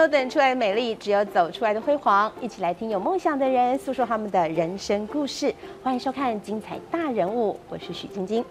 有等出来的美丽，只有走出来的辉煌。一起来听有梦想的人诉说他们的人生故事。欢迎收看《精彩大人物》，我是许晶晶。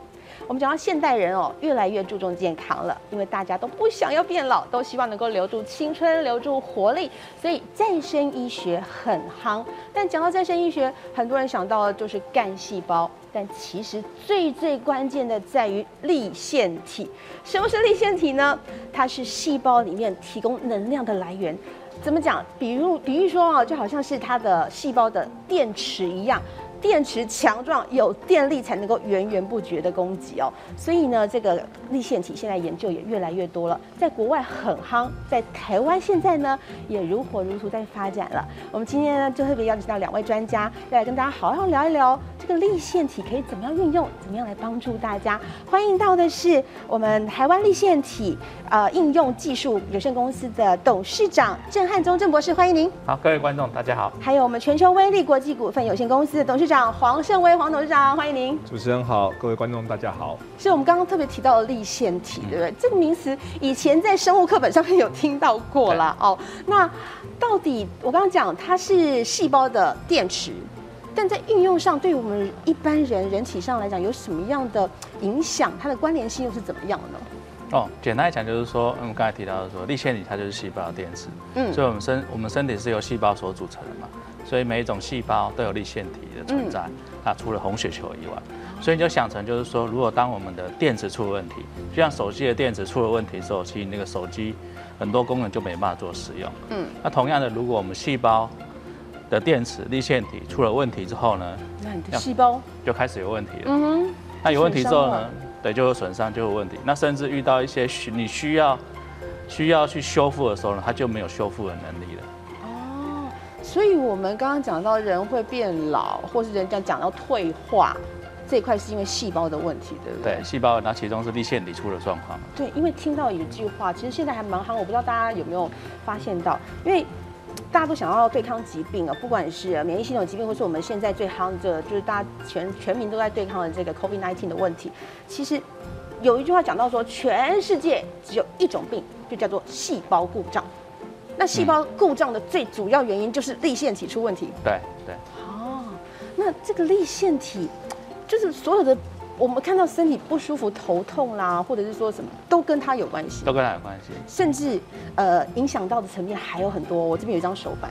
我们讲到现代人哦，越来越注重健康了，因为大家都不想要变老，都希望能够留住青春，留住活力，所以再生医学很夯。但讲到再生医学，很多人想到的就是干细胞，但其实最最关键的在于立腺体。什么是立腺体呢？它是细胞里面提供能量的来源。怎么讲？比如，比喻说啊，就好像是它的细胞的电池一样。电池强壮，有电力才能够源源不绝的供给哦。所以呢，这个立线体现在研究也越来越多了，在国外很夯，在台湾现在呢也如火如荼在发展了。我们今天呢就特别邀请到两位专家，要来跟大家好好聊一聊这个立线体可以怎么样运用，怎么样来帮助大家。欢迎到的是我们台湾立线体呃应用技术有限公司的董事长郑汉忠郑博士，欢迎您。好，各位观众大家好。还有我们全球威力国际股份有限公司的董事长黄胜威黄董事长，欢迎您。主持人好，各位观众大家好。是我们刚刚特别提到的立腺体，对不对？这个名词以前在生物课本上面有听到过了哦。那到底我刚刚讲它是细胞的电池，但在运用上，对于我们一般人人体上来讲，有什么样的影响？它的关联性又是怎么样的呢？哦，简单来讲就是说，嗯，刚才提到的说，立腺体它就是细胞的电池，嗯，所以我们身我们身体是由细胞所组成的嘛。所以每一种细胞都有立腺体的存在，啊，除了红血球以外，所以你就想成就是说，如果当我们的电池出了问题，就像手机的电池出了问题之后，其实那个手机很多功能就没办法做使用。嗯，那同样的，如果我们细胞的电池立腺体出了问题之后呢，那你的细胞就开始有问题了。嗯哼，那有问题之后呢，对，就有损伤，就有问题。那甚至遇到一些需你需要需要去修复的时候呢，它就没有修复的能力了。所以，我们刚刚讲到人会变老，或是人家讲到退化这一块，是因为细胞的问题，对不对？对，细胞，那其中是立腺体出了状况。对，因为听到一句话，其实现在还蛮夯，我不知道大家有没有发现到，因为大家都想要对抗疾病啊，不管是免疫系统疾病，或是我们现在最夯的，就是大家全全民都在对抗的这个 COVID-19 的问题。其实有一句话讲到说，全世界只有一种病，就叫做细胞故障。那细胞故障的最主要原因就是立腺体出问题。对对。哦，那这个立腺体，就是所有的我们看到身体不舒服、头痛啦，或者是说什么，都跟它有关系。都跟它有关系。甚至呃，影响到的层面还有很多。我这边有一张手板，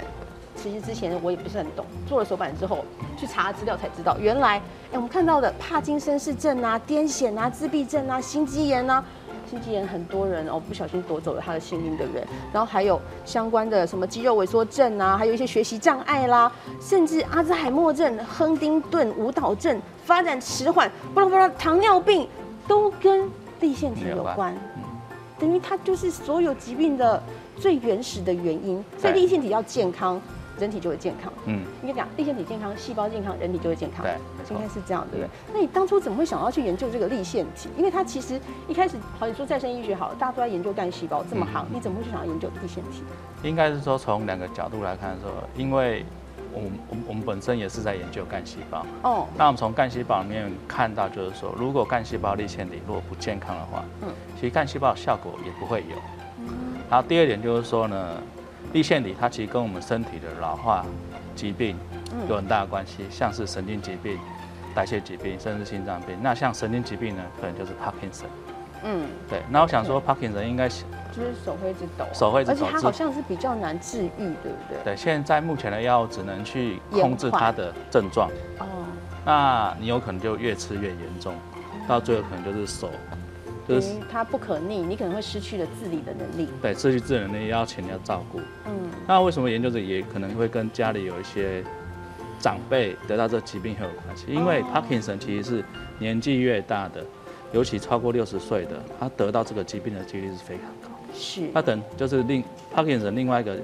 其实之前我也不是很懂，做了手板之后去查资料才知道，原来哎，我们看到的帕金森氏症啊、癫痫啊、自闭症啊、心肌炎啊。心肌炎很多人哦，不小心夺走了他的性命，对不对？然后还有相关的什么肌肉萎缩症啊，还有一些学习障碍啦，甚至阿兹海默症、亨丁顿舞蹈症、发展迟缓，不啦不啦，糖尿病都跟立腺体有关。等于它就是所有疾病的最原始的原因，所以立腺体要健康。人体就会健康，嗯，应该讲立腺体健康，细胞健康，人体就会健康，对，应该是这样，对不对？那你当初怎么会想要去研究这个立腺体？因为它其实一开始，好你说再生医学好，大家都在研究干细胞，这么行，你怎么会去想要研究立腺体？应该是说从两个角度来看，说，因为我们我们我们本身也是在研究干细胞，哦，那我们从干细胞里面看到，就是说，如果干细胞立腺体如果不健康的话，嗯，其实干细胞效果也不会有，嗯，然后第二点就是说呢。立腺体它其实跟我们身体的老化疾病有很大的关系，像是神经疾病、代谢疾病，甚至心脏病。那像神经疾病呢，可能就是 Parkinson。嗯，对。那我想说，Parkinson 应该是就是手会一直抖，手会一直抖，而且它好像是比较难治愈，对不对？对，现在目前的药物只能去控制它的症状。哦。那你有可能就越吃越严重，到最后可能就是手。就是它不可逆，你可能会失去了自理的能力。对，失去自理能力要请人家照顾。嗯，那为什么研究者也可能会跟家里有一些长辈得到这疾病很有关系？因为 Parkinson 其实是年纪越大的，尤其超过六十岁的，他得到这个疾病的几率是非常高。是。那等就是另 Parkinson 另外一个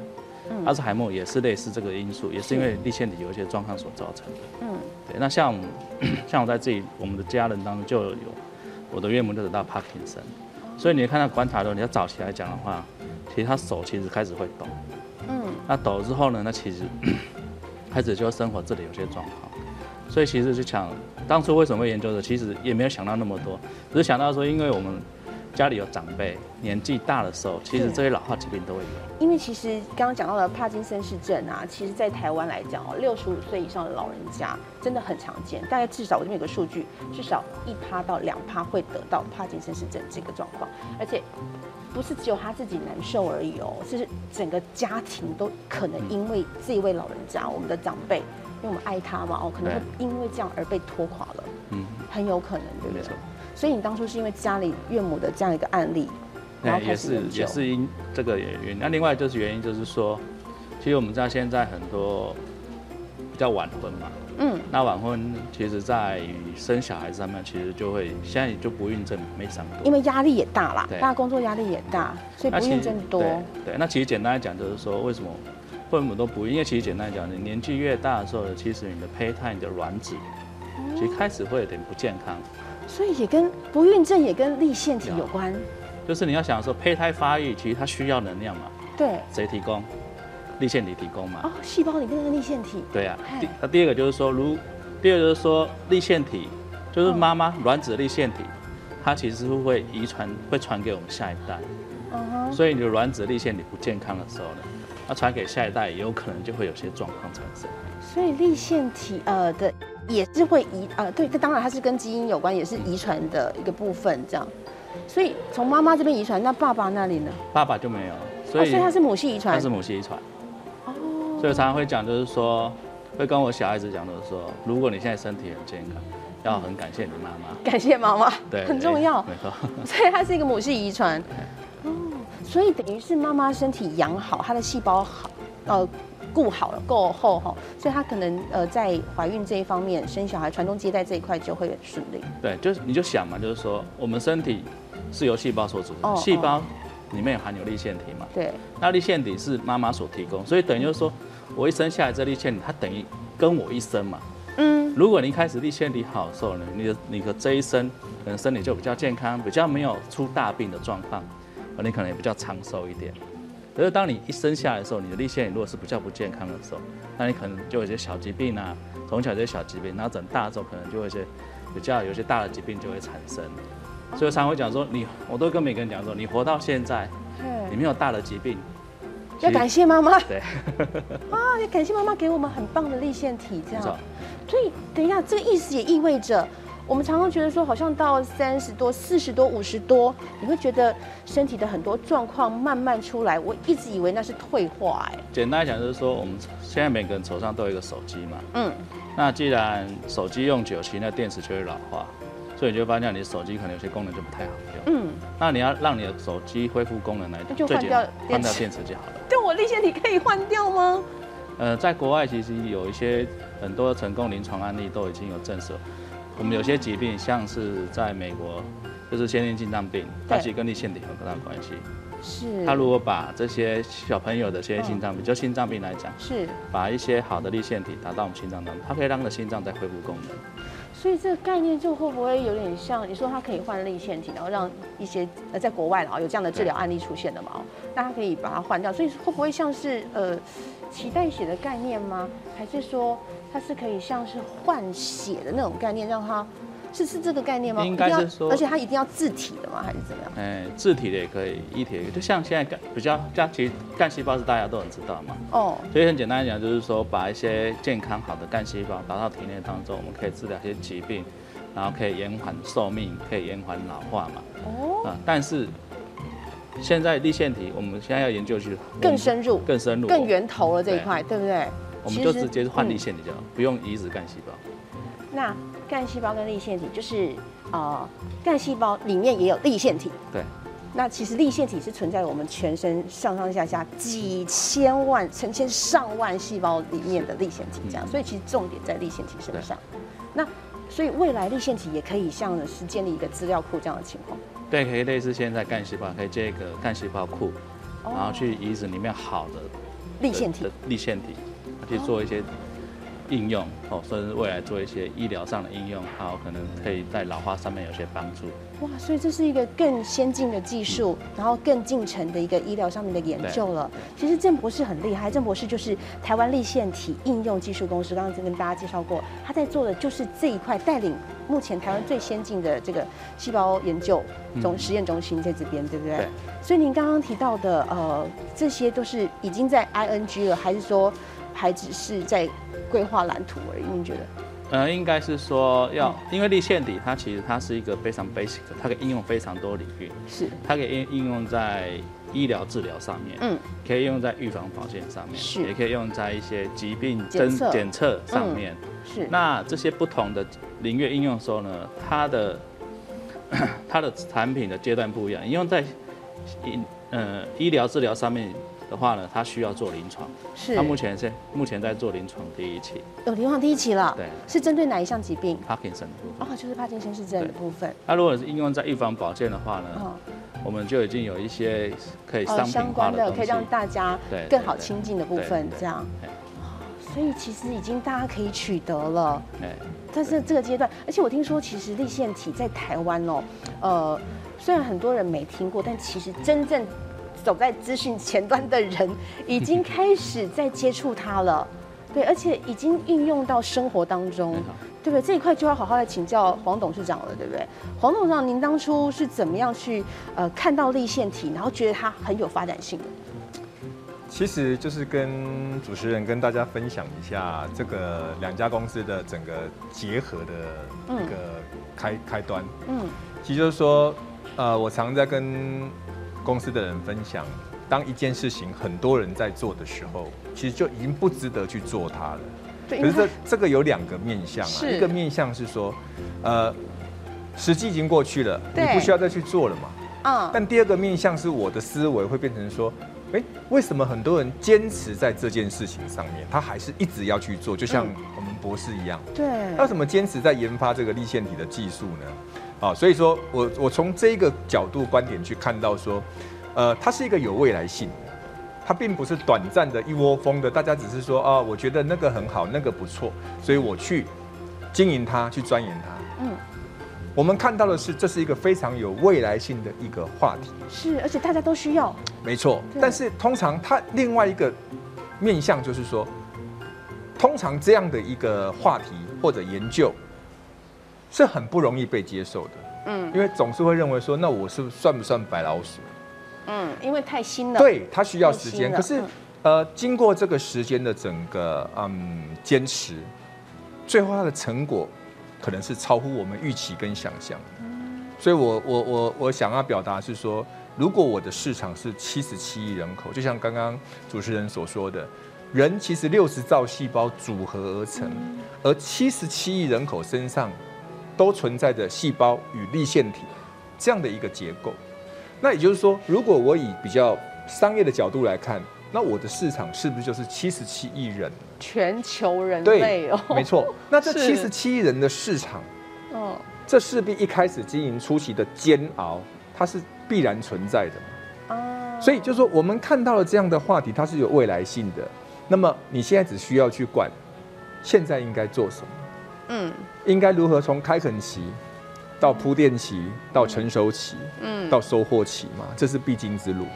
阿兹海默也是类似这个因素，也是因为立腺体有一些状况所造成的。嗯，对。那像 像我在自己我们的家人当中就有。我的岳母就得到帕金森，所以你看到观察的，你要早期来讲的话，其实他手其实开始会抖，嗯，那抖之后呢，那其实 开始就生活这里有些状况，所以其实就想当初为什么会研究的，其实也没有想到那么多，只是想到说，因为我们家里有长辈年纪大的时候，其实这些老化疾病都会有。因为其实刚刚讲到的帕金森氏症啊，其实在台湾来讲哦，六十五岁以上的老人家真的很常见，大概至少我这边有个数据，至少一趴到两趴会得到帕金森氏症这个状况，而且不是只有他自己难受而已哦，是整个家庭都可能因为这一位老人家，我们的长辈，因为我们爱他嘛哦，可能会因为这样而被拖垮了，嗯，很有可能，对不对？所以你当初是因为家里岳母的这样一个案例，然后也是也是因这个原因。那另外就是原因就是说，其实我们知道现在很多比较晚婚嘛，嗯，那晚婚其实在生小孩上面，其实就会现在就不孕症没上多，因为压力也大啦，大家工作压力也大，所以不孕症多。对，那其实简单来讲就是说，为什么父母都不孕？因为其实简单来讲，你年纪越大的时候，其实你的胚胎、你的卵子，其实开始会有点不健康。所以也跟不孕症也跟立腺体有关，就是你要想说胚胎发育，其实它需要能量嘛。对。谁提供？立腺体提供嘛。哦，细胞里面那个立腺体。对啊。第那第二个就是说，如第二个就是说，立腺体就是妈妈卵子的立腺体，它其实是会遗传，会传给我们下一代。哦。所以你的卵子立腺体不健康的时候呢，那传给下一代也有可能就会有些状况产生。所以立腺体呃的。也是会遗呃，对，这当然它是跟基因有关，也是遗传的一个部分，这样。所以从妈妈这边遗传，那爸爸那里呢？爸爸就没有，所以所以他是母系遗传。他是母系遗传。哦。所以常常会讲，就是说，会跟我小孩子讲，就是说，如果你现在身体很健康，要很感谢你妈妈。感谢妈妈。对。很重要。没错。所以它是一个母系遗传。哦。所以等于是妈妈身体养好，她的细胞好，呃。顾好了，够厚哈，所以他可能呃在怀孕这一方面，生小孩、传宗接代这一块就会顺利。对，就是你就想嘛，就是说我们身体是由细胞所组成，细胞里面有含有立腺体嘛。对。那立腺体是妈妈所提供，所以等于就是说我一生下来这立腺体，它等于跟我一生嘛。嗯。如果你一开始立腺体好的时候呢，你的你的这一生可能身体就比较健康，比较没有出大病的状况，你可能也比较长寿一点。可是当你一生下来的时候，你的立腺体如果是比较不健康的时候，那你可能就有些小疾病啊，从小这些小疾病，然后长大之后可能就会一些比较有些大的疾病就会产生。所以常会讲说，你我都跟每个人讲说，你活到现在，你没有大的疾病，要感谢妈妈。对。啊，要感谢妈妈给我们很棒的立腺体，这样。所以等一下，这个意思也意味着。我们常常觉得说，好像到三十多、四十多、五十多，你会觉得身体的很多状况慢慢出来。我一直以为那是退化，哎。简单来讲，就是说我们现在每个人手上都有一个手机嘛。嗯。那既然手机用久，其实那电池就会老化，所以你就发现你的手机可能有些功能就不太好用。嗯。那你要让你的手机恢复功能来，就换掉换掉电池就好了。对我立腺体可以换掉吗？呃，在国外其实有一些很多成功临床案例都已经有证实。我们有些疾病，像是在美国，就是先天心脏病，它其实跟立腺体有很大关系。是。他如果把这些小朋友的先天心脏病，就心脏病来讲，是把一些好的立腺体打到我们心脏当中，它可以让的心脏再恢复功能。所以这个概念就会不会有点像你说它可以换立腺体，然后让一些呃在国外啊有这样的治疗案例出现的嘛？那它可以把它换掉，所以会不会像是呃脐带血的概念吗？还是说？它是可以像是换血的那种概念，让它是是这个概念吗？应该是说，而且它一定要自体的吗？还是怎么样？哎，自体的也可以，一体的，就像现在干比较，像其实干细胞是大家都很知道嘛。哦。所以很简单来讲，就是说把一些健康好的干细胞打到体内当中，我们可以治疗一些疾病，然后可以延缓寿命，可以延缓老化嘛。哦。啊，但是现在立腺体，我们现在要研究去更深入、更深入、更源头了这一块，对不对？我们就直接是换立腺体就好，不用移植干细胞。那干细胞跟立腺体就是呃，干细胞里面也有立腺体。对。那其实立腺体是存在我们全身上上下下几千万、成千上万细胞里面的立腺体，这样。所以其实重点在立腺体身上。那所以未来立腺体也可以像是建立一个资料库这样的情况。对，可以类似现在干细胞，可以建一个干细胞库，然后去移植里面好的立腺体。立腺体。去做一些应用哦，甚至未来做一些医疗上的应用，好，可能可以在老化上面有些帮助。哇，所以这是一个更先进的技术，然后更进程的一个医疗上面的研究了。其实郑博士很厉害，郑博士就是台湾立腺体应用技术公司，刚刚跟大家介绍过，他在做的就是这一块，带领目前台湾最先进的这个细胞研究中实验中心在这边，对不对？对。所以您刚刚提到的，呃，这些都是已经在 ING 了，还是说还只是在规划蓝图而已？你觉得？呃，应该是说要，因为立腺体它其实它是一个非常 basic，它可以应用非常多领域。是。它可以应应用在医疗治疗上面，嗯，可以用在预防保健上面，是，也可以用在一些疾病检检测上面。是。那这些不同的领域应用的时候呢，它的它的产品的阶段不一样，应用在医呃医疗治疗上面。的话呢，他需要做临床，是。他目前是目前在做临床第一期，有临床第一期了。对，是针对哪一项疾病？帕金森的部分。哦，就是帕金森氏症的部分。那如果是应用在预防保健的话呢，我们就已经有一些可以商品化的可以让大家更好亲近的部分，这样。所以其实已经大家可以取得了。但是这个阶段，而且我听说，其实立腺体在台湾哦，呃，虽然很多人没听过，但其实真正。走在资讯前端的人已经开始在接触它了，对，而且已经运用到生活当中，对不对？这一块就要好好来请教黄董事长了，对不对？黄董事长，您当初是怎么样去呃看到立腺体，然后觉得它很有发展性的？其实就是跟主持人跟大家分享一下这个两家公司的整个结合的一个开开端。嗯，其实就是说，呃，我常在跟。公司的人分享，当一件事情很多人在做的时候，其实就已经不值得去做它了。可是这这个有两个面向啊，一个面向是说，呃，时机已经过去了，你不需要再去做了嘛。嗯。但第二个面向是我的思维会变成说，哎，为什么很多人坚持在这件事情上面，他还是一直要去做？就像我们博士一样，对。为什么坚持在研发这个立腺体的技术呢？啊，所以说我我从这个角度观点去看到说，呃，它是一个有未来性的，它并不是短暂的一窝蜂的，大家只是说啊，我觉得那个很好，那个不错，所以我去经营它，去钻研它。嗯，我们看到的是这是一个非常有未来性的一个话题，是，而且大家都需要。没错，但是通常它另外一个面向就是说，通常这样的一个话题或者研究。是很不容易被接受的，嗯，因为总是会认为说，那我是算不算白老鼠？嗯，因为太新了，对，它需要时间。可是，呃，经过这个时间的整个嗯坚持，最后它的成果可能是超乎我们预期跟想象。嗯，所以我我我我想要表达是说，如果我的市场是七十七亿人口，就像刚刚主持人所说的，人其实六十兆细胞组合而成，而七十七亿人口身上。都存在着细胞与立腺体这样的一个结构，那也就是说，如果我以比较商业的角度来看，那我的市场是不是就是七十七亿人？全球人类哦，没错。那这七十七亿人的市场，哦，这势必一开始经营初期的煎熬，它是必然存在的。哦，所以就是说，我们看到了这样的话题，它是有未来性的。那么你现在只需要去管，现在应该做什么？嗯，应该如何从开垦期到铺垫期到成熟期，嗯，到收获期嘛，这是必经之路。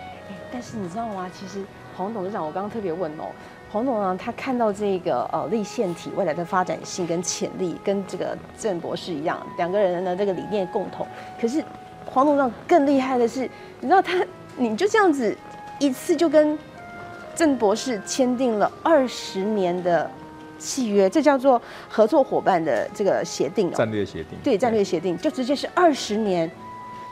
但是你知道吗？其实黄董事长，我刚刚特别问哦，黄董呢，他看到这个呃立腺体未来的发展性跟潜力，跟这个郑博士一样，两个人的这个理念共同。可是黄董事长更厉害的是，你知道他，你就这样子一次就跟郑博士签订了二十年的。契约，这叫做合作伙伴的这个协定哦，战略协定。对，战略协定就直接是二十年，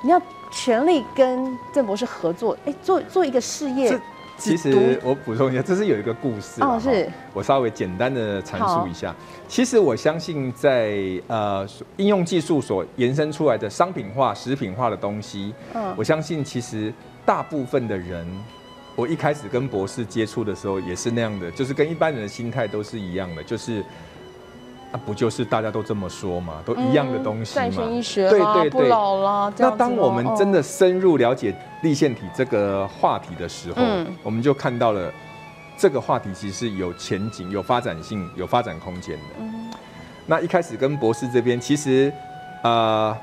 你要全力跟郑博士合作，哎，做做一个事业。其实我补充一下，这是有一个故事哦，是我稍微简单的阐述一下。其实我相信，在呃应用技术所延伸出来的商品化、食品化的东西，嗯，我相信其实大部分的人。我一开始跟博士接触的时候也是那样的，就是跟一般人的心态都是一样的，就是啊，不就是大家都这么说嘛，都一样的东西嘛，对对对，老了。那当我们真的深入了解立腺体这个话题的时候，我们就看到了这个话题其实是有前景、有发展性、有发展空间的。嗯，那一开始跟博士这边，其实呃，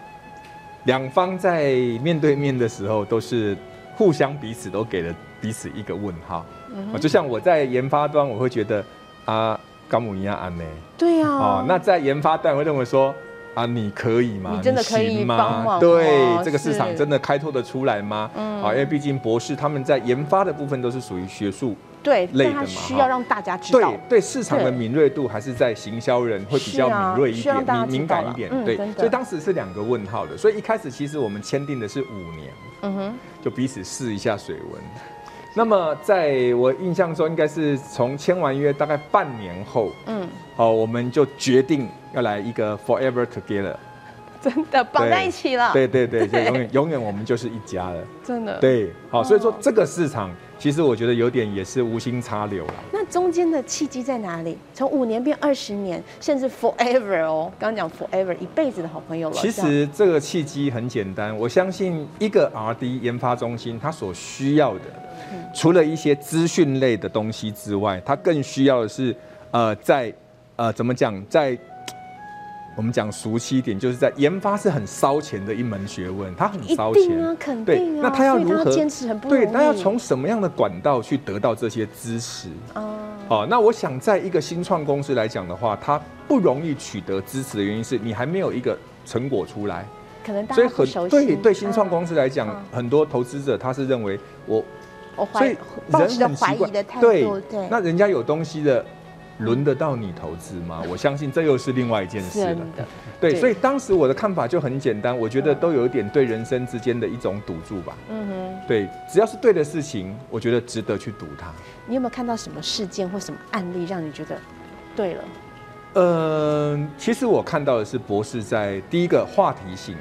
两方在面对面的时候，都是互相彼此都给了彼此一个问号。嗯，就像我在研发端，我会觉得啊，高姆尼亚安呢。对呀。哦，那在研发端会认为说。啊，你可以吗？你真的可以吗？对，这个市场真的开拓的出来吗？嗯，啊，因为毕竟博士他们在研发的部分都是属于学术对类的嘛，需要让大家知道。对对，市场的敏锐度还是在行销人会比较敏锐一点，敏敏感一点。对，所以当时是两个问号的。所以一开始其实我们签订的是五年，嗯哼，就彼此试一下水温。那么在我印象中，应该是从签完约大概半年后，嗯，好，我们就决定要来一个 forever together，真的绑在一起了。对对对，就 永远永远我们就是一家了。真的。对，好，所以说这个市场。其实我觉得有点也是无心插柳了。那中间的契机在哪里？从五年变二十年，甚至 forever 哦，刚刚讲 forever 一辈子的好朋友了。其实这个契机很简单，我相信一个 R&D 研发中心，它所需要的，除了一些资讯类的东西之外，它更需要的是，呃，在呃怎么讲，在。我们讲熟悉一点，就是在研发是很烧钱的一门学问，它很烧钱啊，肯定啊。那他要如何坚持很不容易？对，他要从什么样的管道去得到这些知识？哦，哦，那我想在一个新创公司来讲的话，它不容易取得支持的原因是你还没有一个成果出来，可能所以很对对新创公司来讲，很多投资者他是认为我，所以人很怀疑的态度，对对，那人家有东西的。轮得到你投资吗？我相信这又是另外一件事了。对，所以当时我的看法就很简单，我觉得都有一点对人生之间的一种赌注吧。嗯哼，对，只要是对的事情，我觉得值得去赌它。你有没有看到什么事件或什么案例让你觉得对了？嗯，其实我看到的是博士在第一个话题性。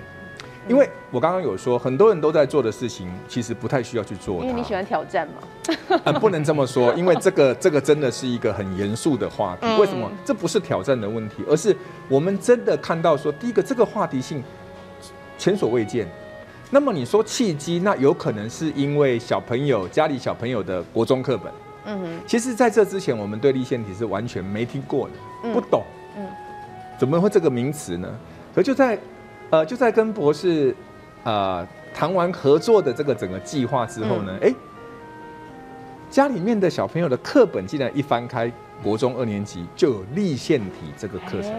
因为我刚刚有说，很多人都在做的事情，其实不太需要去做。因为你喜欢挑战嘛？嗯，不能这么说，因为这个 这个真的是一个很严肃的话题。为什么？这不是挑战的问题，而是我们真的看到说，第一个这个话题性前所未见。那么你说契机，那有可能是因为小朋友家里小朋友的国中课本。嗯哼。其实在这之前，我们对立腺体是完全没听过的，不懂。嗯。怎么会这个名词呢？可就在。呃，就在跟博士，呃，谈完合作的这个整个计划之后呢，哎，家里面的小朋友的课本竟然一翻开，国中二年级就有立腺体这个课程，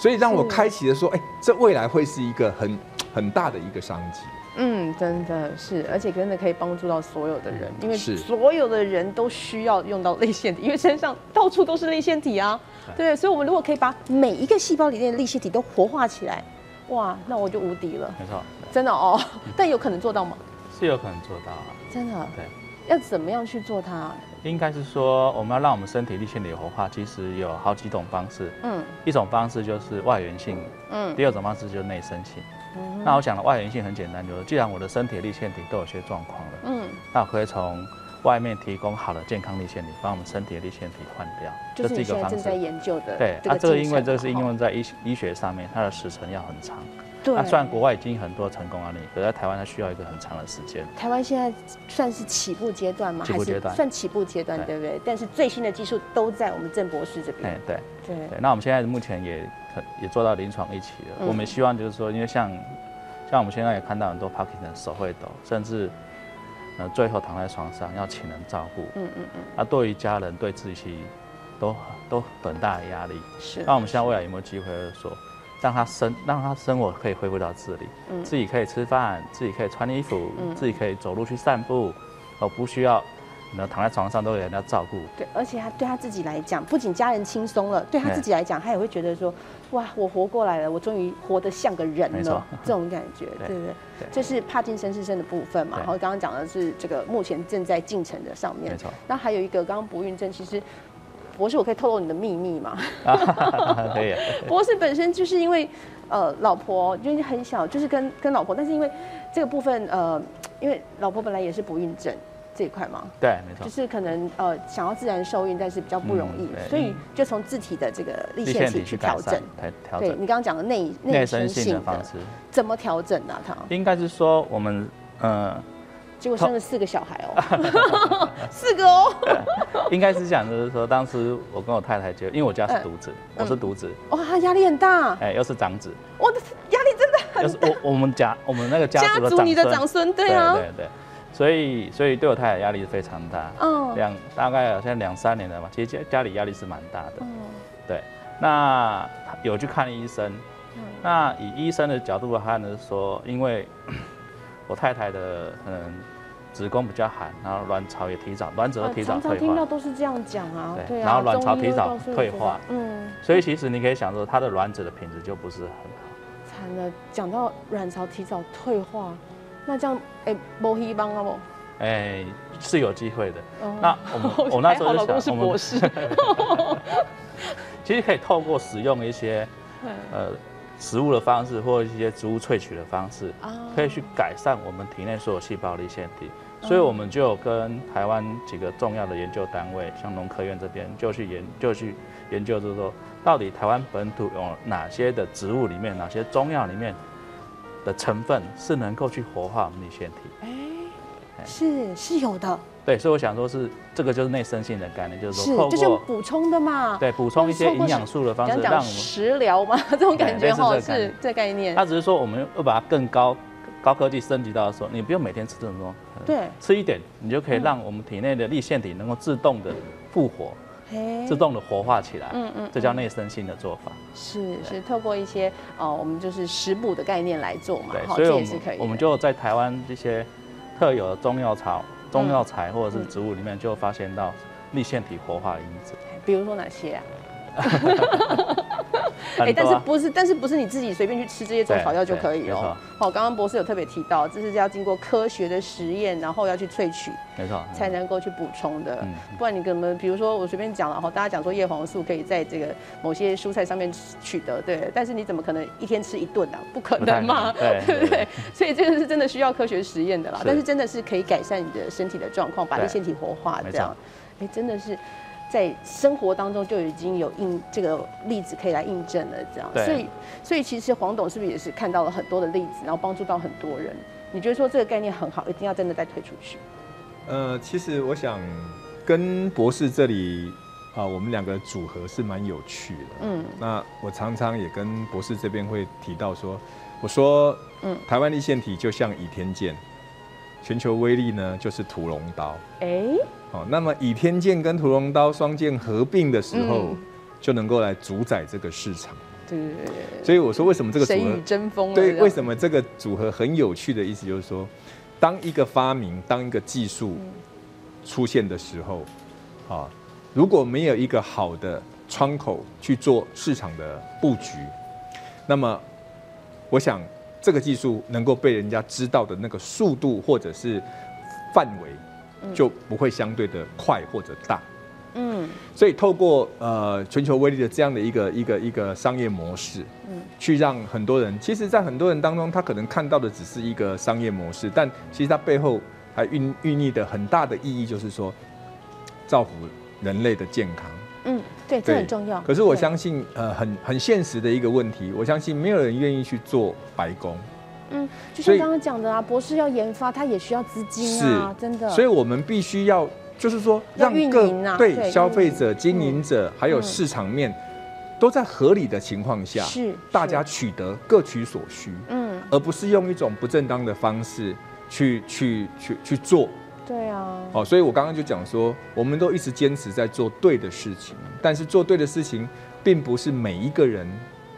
所以让我开启了说，哎，这未来会是一个很很大的一个商机。嗯，真的是，而且真的可以帮助到所有的人，因为所有的人都需要用到泪腺体，因为身上到处都是泪腺体啊，对，所以我们如果可以把每一个细胞里面的泪腺体都活化起来。哇，那我就无敌了。没错，真的哦。但有可能做到吗？是有可能做到啊。真的？对。要怎么样去做它？应该是说，我们要让我们身体立腺体活化，其实有好几种方式。嗯。一种方式就是外源性。嗯。第二种方式就是内生性。嗯。那我想的外源性很简单，就是既然我的身体立腺体都有些状况了，嗯，那我可以从。外面提供好的健康立腺体，把我们身体的立腺体换掉，就是一个方式。正在研究的。对，啊，这个因为这个是应用在医医学上面，它的时程要很长。对。那虽然国外已经很多成功案例，可在台湾它需要一个很长的时间。台湾现在算是起步阶段吗？起步阶段。算起步阶段，对不对？但是最新的技术都在我们郑博士这边。哎，对。对。那我们现在目前也也做到临床一期了。我们希望就是说，因为像像我们现在也看到很多 Parkinson 手会抖，甚至。那最后躺在床上要请人照顾，嗯嗯嗯，那对于家人对自己都都很大的压力。是。那我们现在未来有没有机会说，让他生让他生活可以恢复到自理，嗯，自己可以吃饭，自己可以穿衣服，嗯，自己可以走路去散步，哦不需要。然后躺在床上都有人要照顾，对，而且他对他自己来讲，不仅家人轻松了，对他自己来讲，他也会觉得说，哇，我活过来了，我终于活得像个人了，这种感觉，对不对？这是帕金森氏症的部分嘛？然后刚刚讲的是这个目前正在进程的上面，没错。那还有一个刚刚不孕症，其实博士，我可以透露你的秘密吗？可以。博士本身就是因为呃，老婆就是很小，就是跟跟老婆，但是因为这个部分呃，因为老婆本来也是不孕症。这一块吗？对，没错，就是可能呃想要自然受孕，但是比较不容易，所以就从自体的这个立腺体去调整，调整。对你刚刚讲的内内生性的方式，怎么调整呢？他应该是说我们嗯，结果生了四个小孩哦，四个哦，应该是讲就是说，当时我跟我太太就因为我家是独子，我是独子，哇，他压力很大，哎，又是长子，我的压力真的很我我们家我们那个家族的你的长孙，对啊，对对，所以所以对我太太压力是非常大，嗯，两大概好像两三年了嘛，其实家家里压力是蛮大的，嗯，对，那有去看医生，嗯那以医生的角度来看呢，说因为 我太太的嗯。子宫比较寒，然后卵巢也提早，卵子都提早退化。常常听到都是这样讲啊，对啊。然后卵巢提早退化，嗯。所以其实你可以想说，她的卵子的品质就不是很好。惨了，讲到卵巢提早退化，那这样哎，没希望了不？哎，是有机会的。那我们 我那时候就想，是博士。其实可以透过使用一些呃食物的方式，或一些植物萃取的方式，可以去改善我们体内所有细胞的腺体。所以我们就跟台湾几个重要的研究单位，像农科院这边，就去研就去研究，就是说，到底台湾本土有哪些的植物里面，哪些中药里面的成分是能够去活化我们的腺体？哎，是是有的。对，所以我想说，是这个就是内生性的概念，就是说，是就是补充的嘛。对，补充一些营养素的方式，让我们食疗嘛，这种感觉哈，是这概念。他只是说，我们要把它更高。高科技升级到的时候，你不用每天吃这么多，对，吃一点，你就可以让我们体内的立腺体能够自动的复活，自动的活化起来，嗯嗯，这叫内生性的做法。是是，透过一些哦，我们就是食补的概念来做嘛，对，所以我们我们就在台湾这些特有的中药草、中药材或者是植物里面，就发现到立腺体活化因子。比如说哪些啊？哎，但是不是，但是不是你自己随便去吃这些中草药就可以哦。好，刚刚博士有特别提到，这是要经过科学的实验，然后要去萃取，没错，才能够去补充的。不然你可能，比如说我随便讲了哈，大家讲说叶黄素可以在这个某些蔬菜上面取得，对，但是你怎么可能一天吃一顿呢？不可能嘛，对不对？所以这个是真的需要科学实验的啦。但是真的是可以改善你的身体的状况，把那腺体活化这样。哎，真的是。在生活当中就已经有印这个例子可以来印证了，这样，所以所以其实黄董是不是也是看到了很多的例子，然后帮助到很多人？你觉得说这个概念很好，一定要真的再推出去？呃，其实我想跟博士这里啊，我们两个组合是蛮有趣的。嗯，那我常常也跟博士这边会提到说，我说，嗯，台湾立腺体就像倚天剑，全球威力呢就是屠龙刀。哎。好，那么倚天剑跟屠龙刀双剑合并的时候，就能够来主宰这个市场。对，所以我说为什么这个组合争锋？对，为什么这个组合很有趣的意思就是说，当一个发明、当一个技术出现的时候，啊，如果没有一个好的窗口去做市场的布局，那么我想这个技术能够被人家知道的那个速度或者是范围。就不会相对的快或者大，嗯，所以透过呃全球威力的这样的一个一个一个商业模式，嗯，去让很多人，其实，在很多人当中，他可能看到的只是一个商业模式，但其实它背后还蕴蕴意的很大的意义，就是说造福人类的健康。嗯，对，这很重要。可是我相信，呃，很很现实的一个问题，我相信没有人愿意去做白工。嗯，就像刚刚讲的啊，博士要研发，他也需要资金啊，真的。所以我们必须要，就是说，让各对消费者、经营者还有市场面，都在合理的情况下，是大家取得各取所需，嗯，而不是用一种不正当的方式去去去去做。对啊。哦，所以我刚刚就讲说，我们都一直坚持在做对的事情，但是做对的事情，并不是每一个人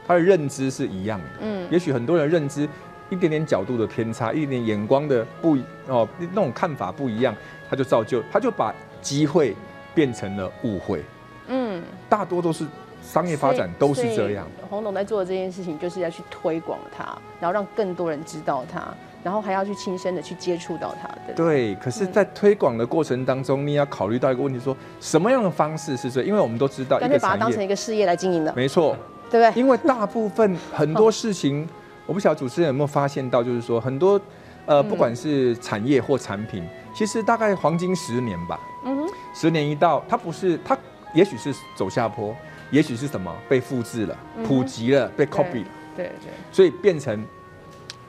他的认知是一样的。嗯，也许很多人认知。一点点角度的偏差，一点点眼光的不哦，那种看法不一样，他就造就，他就把机会变成了误会。嗯，大多都是商业发展都是这样。洪总在做的这件事情，就是要去推广它，然后让更多人知道它，然后还要去亲身的去接触到它的。对，可是，在推广的过程当中，你要考虑到一个问题：说什么样的方式是最？因为我们都知道，干脆把它当成一个事业来经营的。没错，对不对？因为大部分 很多事情。我不晓得主持人有没有发现到，就是说很多，呃，不管是产业或产品，其实大概黄金十年吧。嗯哼。十年一到，它不是它，也许是走下坡，也许是什么被复制了、普及了、被 copy 了。对对。所以变成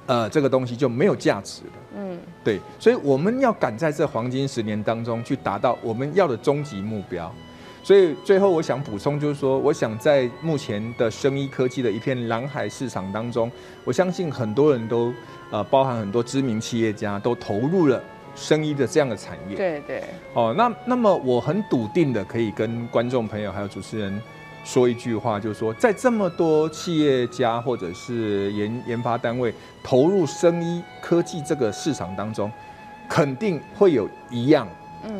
呃，这个东西就没有价值了。嗯，对，所以我们要赶在这黄金十年当中去达到我们要的终极目标。所以最后我想补充，就是说，我想在目前的生医科技的一片蓝海市场当中，我相信很多人都呃，包含很多知名企业家都投入了生医的这样的产业。对对。哦，那那么我很笃定的可以跟观众朋友还有主持人说一句话，就是说，在这么多企业家或者是研研发单位投入生医科技这个市场当中，肯定会有一样，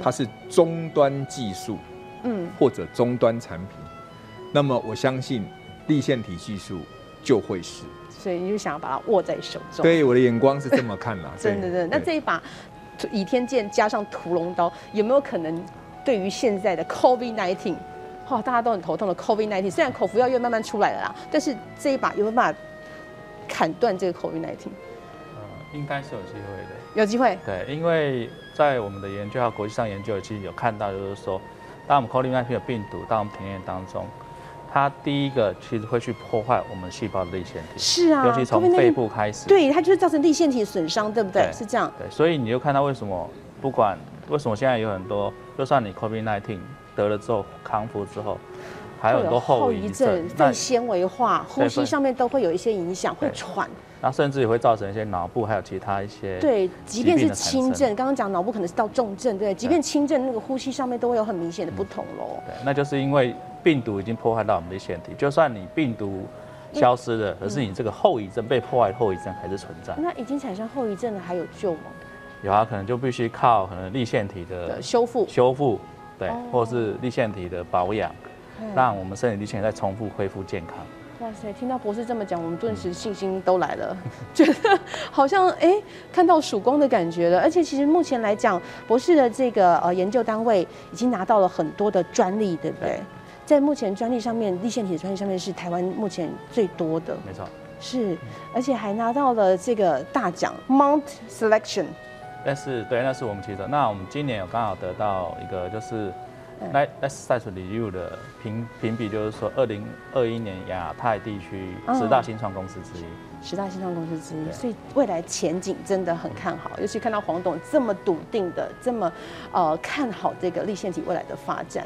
它是终端技术。嗯，或者终端产品，那么我相信立线体技术就会是，所以你就想要把它握在手中。对，我的眼光是这么看的。真的，真的。那这一把倚天剑加上屠龙刀，有没有可能对于现在的 COVID nineteen，哇，大家都很头痛的 COVID nineteen，虽然口服药又慢慢出来了啦，但是这一把有没有办法砍断这个 COVID nineteen？呃，应该是有机会的。有机会。对，因为在我们的研究和国际上研究，其实有看到，就是说。当我们 COVID-19 的病毒到我们体内当中，它第一个其实会去破坏我们细胞的立腺体，是啊，尤其从肺部开始，对，它就是造成立腺体损伤，对不对？是这样。对，所以你就看到为什么不管为什么现在有很多，就算你 COVID-19 得了之后康复之后，还有很多后遗症，肺纤维化，呼吸上面都会有一些影响，会喘。那甚至也会造成一些脑部还有其他一些对，即便是轻症，刚刚讲脑部可能是到重症，对，即便轻症，那个呼吸上面都会有很明显的不同喽。对，那就是因为病毒已经破坏到我们的腺体，就算你病毒消失了，可是你这个后遗症被破坏的后遗症还是存在。那已经产生后遗症了还有救吗？有啊，可能就必须靠可能立腺体的修复修复，对，或者是立腺体的保养，让我们身体立腺再重复恢复健康。哇塞！听到博士这么讲，我们顿时信心都来了，觉得好像哎看到曙光的感觉了。而且其实目前来讲，博士的这个呃研究单位已经拿到了很多的专利，对不对？在目前专利上面，立腺体的专利上面是台湾目前最多的。没错，是，而且还拿到了这个大奖 Mount Selection。但是对，那是我们其实那我们今年有刚好得到一个就是。来来 Science Review 的评评比就是说，二零二一年亚太地区十大新创公司之一，十大新创公司之一，所以未来前景真的很看好。尤其看到黄董这么笃定的，这么呃看好这个立线体未来的发展。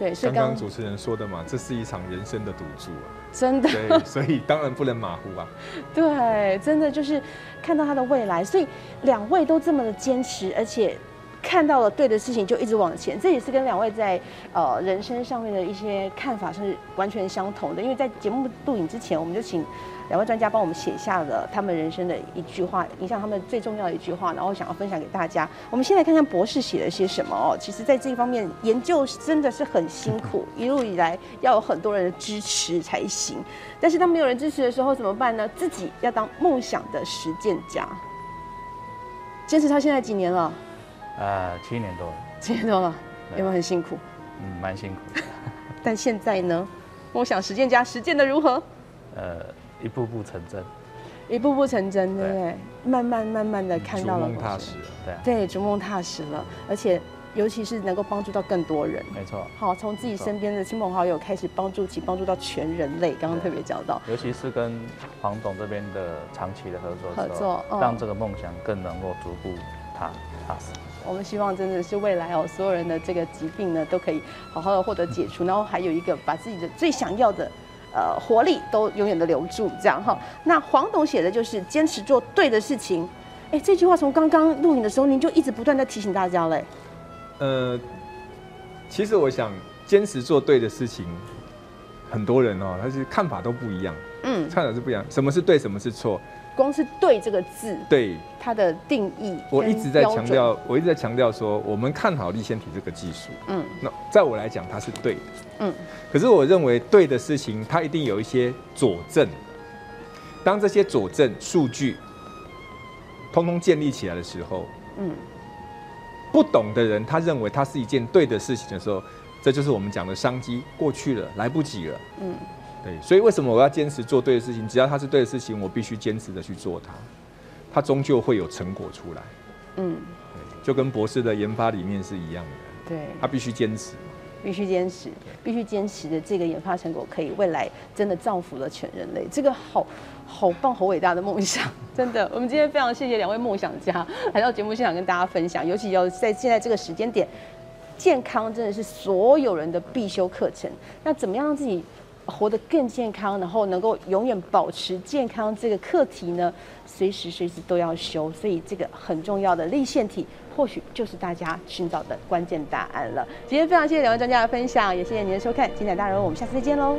对，刚刚主持人说的嘛，这是一场人生的赌注啊，真的。对，所以当然不能马虎啊。对，真的就是看到他的未来，所以两位都这么的坚持，而且。看到了对的事情就一直往前，这也是跟两位在呃人生上面的一些看法是完全相同的。因为在节目录影之前，我们就请两位专家帮我们写下了他们人生的一句话，影响他们最重要的一句话，然后想要分享给大家。我们先来看看博士写了些什么哦。其实，在这一方面研究真的是很辛苦，一路以来要有很多人的支持才行。但是当没有人支持的时候怎么办呢？自己要当梦想的实践家。坚持到现在几年了？呃，七年多了，七年多了，有没有很辛苦？嗯，蛮辛苦。但现在呢？梦想实践家实践的如何？呃，一步步成真，一步步成真，对不对？慢慢慢慢的看到了，逐梦踏实，对，对，逐梦踏实了，而且尤其是能够帮助到更多人，没错。好，从自己身边的亲朋好友开始帮助起，帮助到全人类。刚刚特别讲到，尤其是跟黄董这边的长期的合作，合作，让这个梦想更能够逐步踏踏实。我们希望真的是未来哦，所有人的这个疾病呢都可以好好的获得解除，然后还有一个把自己的最想要的呃活力都永远的留住，这样哈。那黄董写的就是坚持做对的事情，哎，这句话从刚刚录影的时候您就一直不断在提醒大家嘞。呃，其实我想坚持做对的事情，很多人哦，他是看法都不一样，嗯，看法是不一样，什么是对，什么是错。光是“对”这个字，对它的定义，我一直在强调，我一直在强调说，我们看好立腺体这个技术。嗯，那在我来讲，它是对的。嗯，可是我认为对的事情，它一定有一些佐证。当这些佐证数据通通建立起来的时候，嗯，不懂的人他认为它是一件对的事情的时候，这就是我们讲的商机过去了，来不及了。嗯。对，所以为什么我要坚持做对的事情？只要它是对的事情，我必须坚持的去做它，它终究会有成果出来。嗯，对，就跟博士的研发理念是一样的。对，他必须坚持。必须坚持，必须坚持的这个研发成果，可以未来真的造福了全人类。这个好好棒、好伟大的梦想，真的。我们今天非常谢谢两位梦想家来到节目现场跟大家分享，尤其要在现在这个时间点，健康真的是所有人的必修课程。那怎么样让自己？活得更健康，然后能够永远保持健康这个课题呢，随时随地都要修，所以这个很重要的立腺体，或许就是大家寻找的关键答案了。今天非常谢谢两位专家的分享，也谢谢您的收看《精彩大人物》，我们下次再见喽。